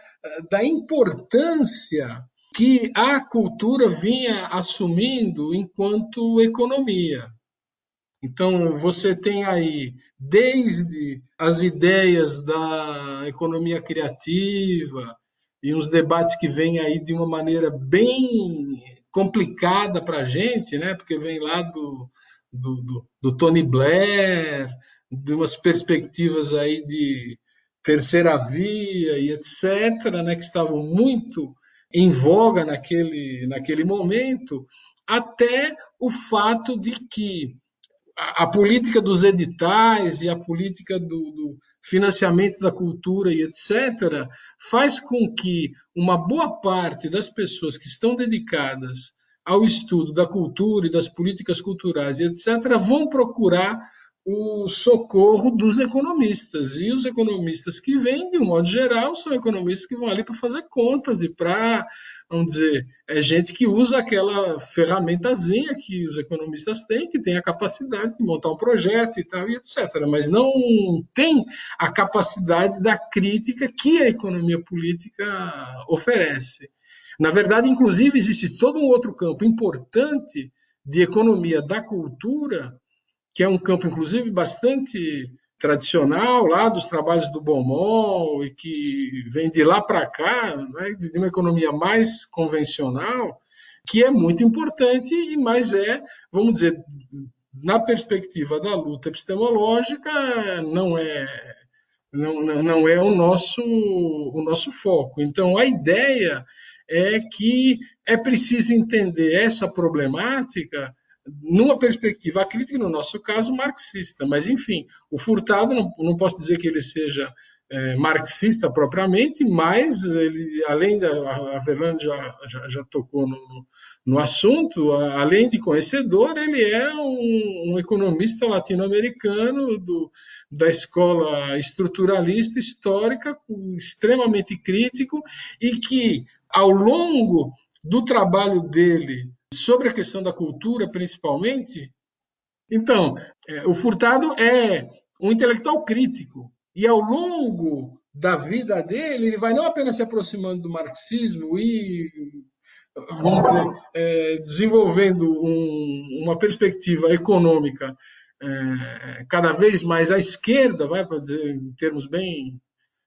da importância que a cultura vinha assumindo enquanto economia. Então, você tem aí, desde as ideias da economia criativa e uns debates que vêm aí de uma maneira bem complicada para a gente, né? porque vem lá do, do, do, do Tony Blair, de umas perspectivas aí de terceira via e etc., né, que estavam muito em voga naquele, naquele momento, até o fato de que a, política dos editais e a política do, do, financiamento da cultura e etc., faz com que uma boa parte das pessoas que estão dedicadas ao estudo da cultura e das políticas culturais e etc., vão procurar o socorro dos economistas. E os economistas que vêm, de um modo geral, são economistas que vão ali para fazer contas e para, vamos dizer, é gente que usa aquela ferramentazinha que os economistas têm, que tem a capacidade de montar um projeto e tal, e etc. Mas não tem a capacidade da crítica que a economia política oferece. Na verdade, inclusive, existe todo um outro campo importante de economia da cultura, que é um campo, inclusive, bastante tradicional, lá dos trabalhos do Beaumont, e que vem de lá para cá, né, de uma economia mais convencional, que é muito importante, mas é, vamos dizer, na perspectiva da luta epistemológica, não é não, não é o nosso, o nosso foco. Então, a ideia é que é preciso entender essa problemática numa perspectiva crítica, no nosso caso, marxista. Mas, enfim, o Furtado, não, não posso dizer que ele seja é, marxista propriamente, mas ele, além da a Fernanda já, já, já, tocou no, no assunto, além de conhecedor, ele é um, um economista latino-americano da escola estruturalista histórica, extremamente crítico e que, ao longo do trabalho dele sobre a questão da cultura, principalmente, então, é, o Furtado é um intelectual crítico e ao longo da vida dele, ele vai não apenas se aproximando do marxismo e, vamos dizer, é, desenvolvendo um, uma perspectiva econômica é, cada vez mais à esquerda, vai para dizer em termos bem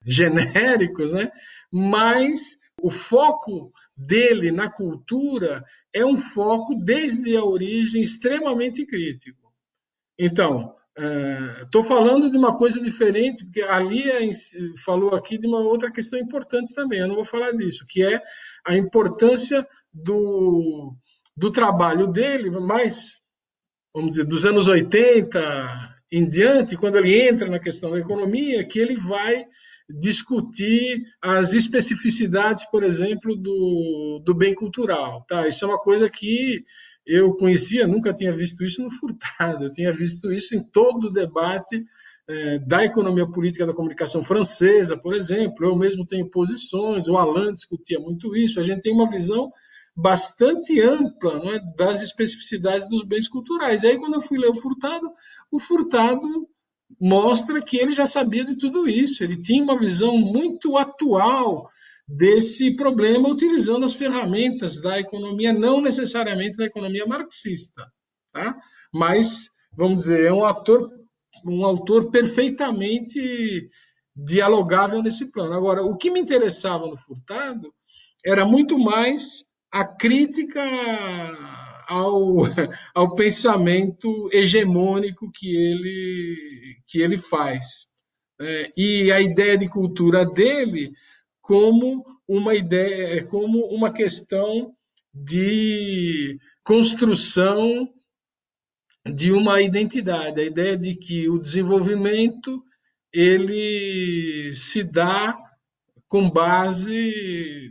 genéricos, né? Mas o foco dele na cultura é um foco desde a origem extremamente crítico. Então, Estou uh, falando de uma coisa diferente, porque a Lia falou aqui de uma outra questão importante também, eu não vou falar disso, que é a importância do, do trabalho dele, mais, vamos dizer, dos anos 80 em diante, quando ele entra na questão da economia, que ele vai discutir as especificidades, por exemplo, do, do bem cultural. Tá? Isso é uma coisa que eu conhecia, nunca tinha visto isso no Furtado, eu tinha visto isso em todo o debate é, da economia política da comunicação francesa, por exemplo. Eu mesmo tenho posições, o Alain discutia muito isso. A gente tem uma visão bastante ampla é, das especificidades dos bens culturais. E aí, quando eu fui ler o Furtado, o Furtado mostra que ele já sabia de tudo isso, ele tinha uma visão muito atual desse problema utilizando as ferramentas da economia, não necessariamente da economia marxista, tá? mas, vamos dizer, é um autor, um autor perfeitamente dialogável nesse plano. Agora, o que me interessava no Furtado era muito mais a crítica ao, ao pensamento hegemônico que ele, que ele faz. É, e a ideia de cultura dele como uma ideia, como uma questão de construção de uma identidade, a ideia de que o desenvolvimento ele se dá com base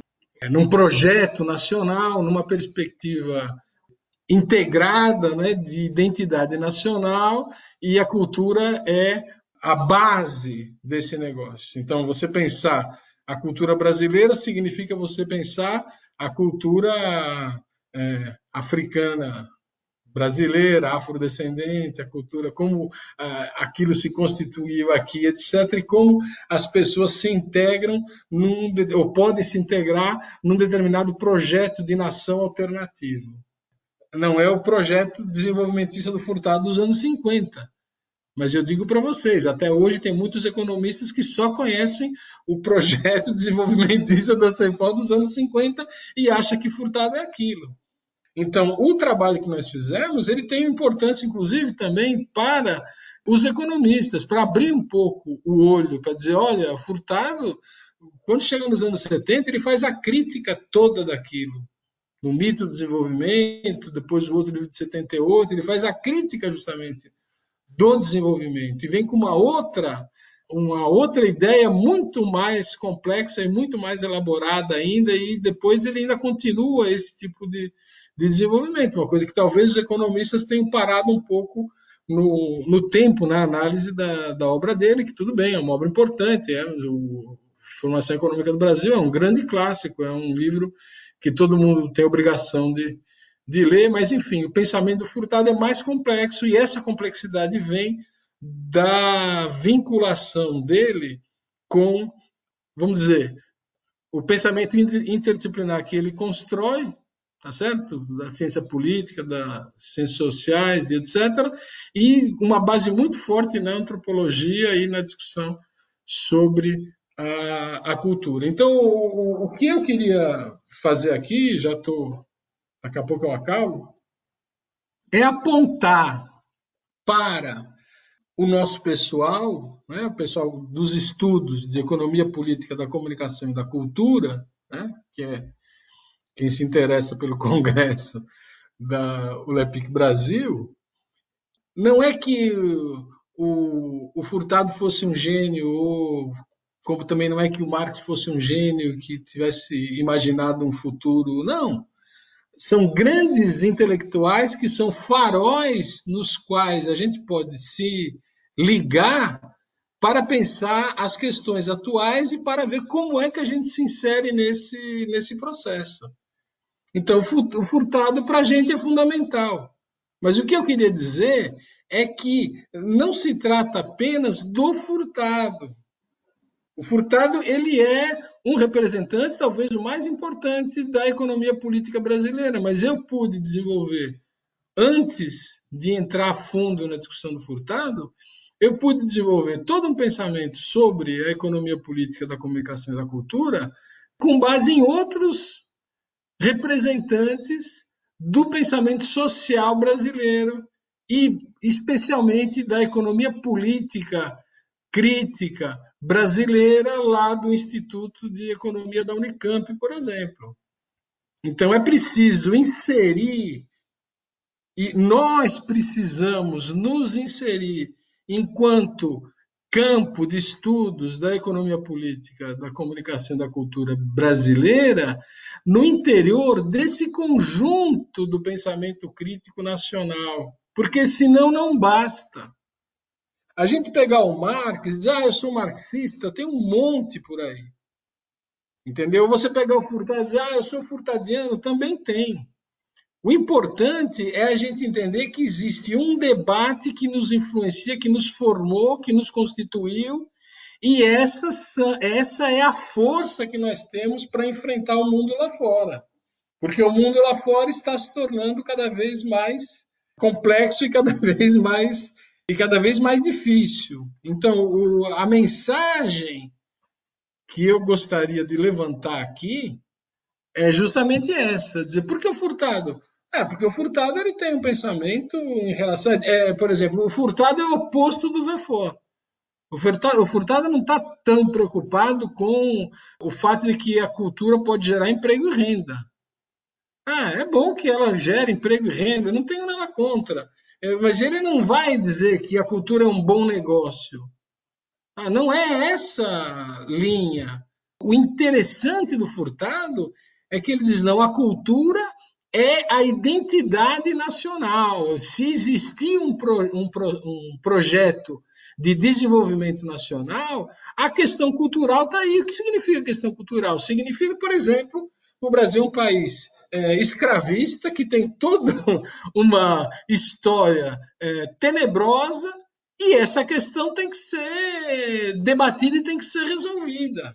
num projeto nacional, numa perspectiva integrada né, de identidade nacional e a cultura é a base desse negócio. Então, você pensar a cultura brasileira significa você pensar a cultura é, africana brasileira, afrodescendente, a cultura, como ah, aquilo se constituiu aqui, etc., e como as pessoas se integram num, ou podem se integrar num determinado projeto de nação alternativo. Não é o projeto desenvolvimentista do Furtado dos anos 50. Mas eu digo para vocês, até hoje tem muitos economistas que só conhecem o projeto desenvolvimentista da CEPOL dos anos 50 e acham que Furtado é aquilo. Então, o trabalho que nós fizemos, ele tem importância, inclusive, também para os economistas, para abrir um pouco o olho, para dizer, olha, Furtado, quando chega nos anos 70, ele faz a crítica toda daquilo. No mito do desenvolvimento, depois o outro livro de 78, ele faz a crítica justamente do desenvolvimento e vem com uma outra uma outra ideia muito mais complexa e muito mais elaborada ainda e depois ele ainda continua esse tipo de, de desenvolvimento uma coisa que talvez os economistas tenham parado um pouco no, no tempo na análise da, da obra dele que tudo bem é uma obra importante é o Formação Econômica do Brasil é um grande clássico é um livro que todo mundo tem obrigação de, de ler, mas enfim, o pensamento do Furtado é mais complexo e essa complexidade vem da vinculação dele com, vamos dizer, o pensamento interdisciplinar que ele constrói, tá certo? Da ciência política, das ciências sociais e etc. E uma base muito forte na antropologia e na discussão sobre a, a cultura. Então, o, o que eu queria fazer aqui, já estou daqui a pouco eu acabo, é apontar para o nosso pessoal, né, o pessoal dos estudos de economia política da comunicação e da cultura, né, que é quem se interessa pelo Congresso da ULEPIC Brasil, não é que o, o Furtado fosse um gênio, ou como também não é que o Marx fosse um gênio que tivesse imaginado um futuro. Não. São grandes intelectuais que são faróis nos quais a gente pode se ligar para pensar as questões atuais e para ver como é que a gente se insere nesse, nesse processo. Então, o furtado para a gente é fundamental. Mas o que eu queria dizer é que não se trata apenas do furtado. O furtado ele é um representante, talvez o mais importante da economia política brasileira, mas eu pude desenvolver antes de entrar a fundo na discussão do furtado, eu pude desenvolver todo um pensamento sobre a economia política da comunicação e da cultura com base em outros representantes do pensamento social brasileiro e especialmente da economia política crítica brasileira lá do Instituto de Economia da Unicamp, por exemplo. Então é preciso inserir e nós precisamos nos inserir enquanto campo de estudos da economia política, da comunicação e da cultura brasileira, no interior desse conjunto do pensamento crítico nacional, porque senão não basta. A gente pegar o Marx e dizer, ah, eu sou marxista, tem um monte por aí. Entendeu? Você pegar o Furtado e dizer, ah, eu sou furtadiano, também tem. O importante é a gente entender que existe um debate que nos influencia, que nos formou, que nos constituiu, e essa, essa é a força que nós temos para enfrentar o mundo lá fora. Porque o mundo lá fora está se tornando cada vez mais complexo e cada vez mais e cada vez mais difícil. Então, o, a mensagem que eu gostaria de levantar aqui é justamente essa, dizer, por que Furtado? É, porque o Furtado ele tem um pensamento em relação, é, por exemplo, o Furtado é o oposto do Vefor. O Furtado, o Furtado não está tão preocupado com o fato de que a cultura pode gerar emprego e renda. Ah, é bom que ela gere emprego e renda, não tenho nada contra. É, mas ele não vai dizer que a cultura é um bom negócio. Ah, não é essa linha. O interessante do Furtado é que ele diz: não, a cultura é a identidade nacional. Se existir um, pro, um, pro, um projeto de desenvolvimento nacional, a questão cultural está aí. O que significa questão cultural? Significa, por exemplo, o Brasil é um país é, escravista que tem toda uma história é, tenebrosa e essa questão tem que ser debatida e tem que ser resolvida.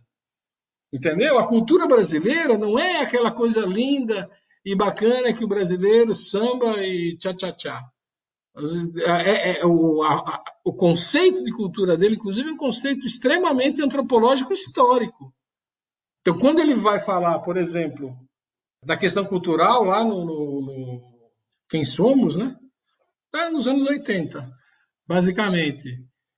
Entendeu? A cultura brasileira não é aquela coisa linda e bacana que o brasileiro samba e tchá-tchá-tchá. É, é, é, o, o conceito de cultura dele, inclusive, é um conceito extremamente antropológico histórico. Então, quando ele vai falar, por exemplo, da questão cultural lá no, no, no Quem Somos, né? Tá nos anos 80, basicamente.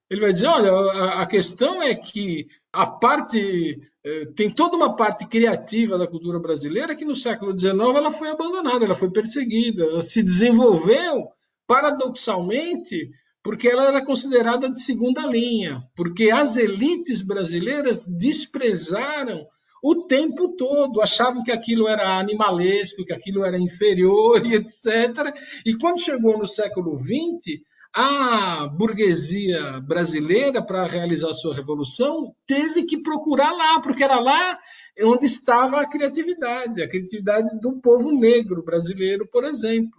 Ele vai dizer, olha, a questão é que a parte eh, tem toda uma parte criativa da cultura brasileira que no século XIX ela foi abandonada, ela foi perseguida, ela se desenvolveu paradoxalmente porque ela era considerada de segunda linha, porque as elites brasileiras desprezaram o tempo todo, achavam que aquilo era animalesco, que aquilo era inferior e etc. E quando chegou no século XX, a burguesia brasileira, para realizar sua revolução, teve que procurar lá, porque era lá onde estava a criatividade, a criatividade do povo negro brasileiro, por exemplo.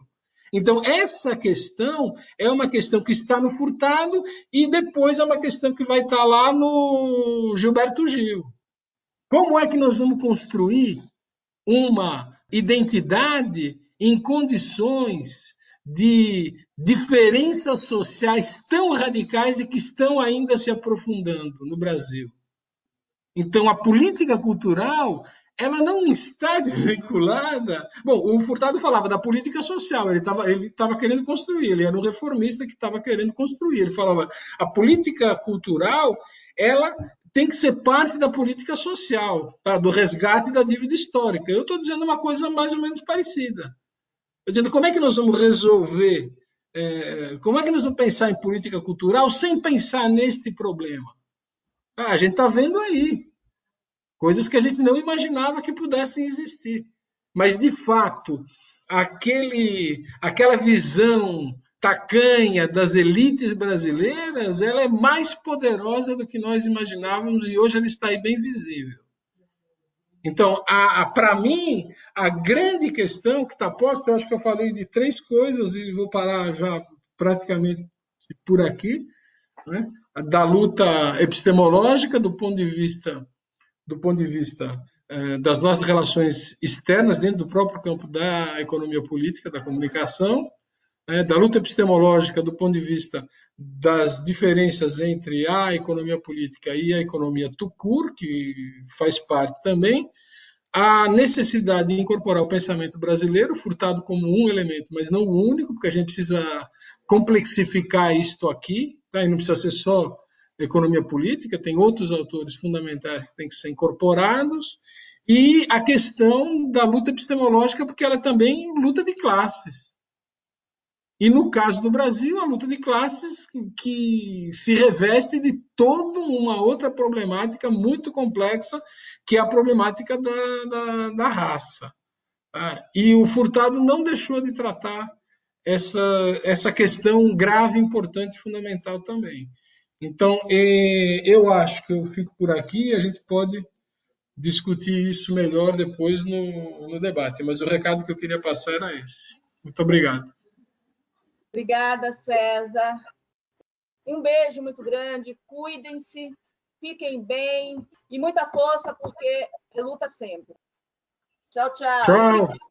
Então, essa questão é uma questão que está no Furtado e depois é uma questão que vai estar lá no Gilberto Gil. Como é que nós vamos construir uma identidade em condições de diferenças sociais tão radicais e que estão ainda se aprofundando no Brasil? Então, a política cultural ela não está desvinculada. Bom, o Furtado falava da política social, ele estava ele tava querendo construir, ele era um reformista que estava querendo construir. Ele falava a política cultural, ela tem que ser parte da política social, tá? do resgate da dívida histórica. Eu estou dizendo uma coisa mais ou menos parecida. Estou dizendo como é que nós vamos resolver, é, como é que nós vamos pensar em política cultural sem pensar neste problema? Ah, a gente está vendo aí coisas que a gente não imaginava que pudessem existir. Mas, de fato, aquele, aquela visão tacanha das elites brasileiras, ela é mais poderosa do que nós imaginávamos e hoje ela está aí bem visível. Então, para mim, a grande questão que está posta, eu acho que eu falei de três coisas e vou parar já praticamente por aqui, né? da luta epistemológica do ponto de vista do ponto de vista eh, das nossas relações externas dentro do próprio campo da economia política, da comunicação, né, da luta epistemológica do ponto de vista das diferenças entre a economia política e a economia tucur, que faz parte também, a necessidade de incorporar o pensamento brasileiro, furtado como um elemento, mas não o único, porque a gente precisa complexificar isto aqui, tá? e não precisa ser só economia política, tem outros autores fundamentais que têm que ser incorporados, e a questão da luta epistemológica, porque ela é também luta de classes. E no caso do Brasil, a luta de classes que se reveste de toda uma outra problemática muito complexa, que é a problemática da, da, da raça. Tá? E o Furtado não deixou de tratar essa, essa questão grave, importante, fundamental também. Então, eu acho que eu fico por aqui e a gente pode discutir isso melhor depois no, no debate. Mas o recado que eu queria passar era esse. Muito obrigado. Obrigada, César. Um beijo muito grande, cuidem-se, fiquem bem e muita força, porque luta sempre. Tchau, tchau. Tchau.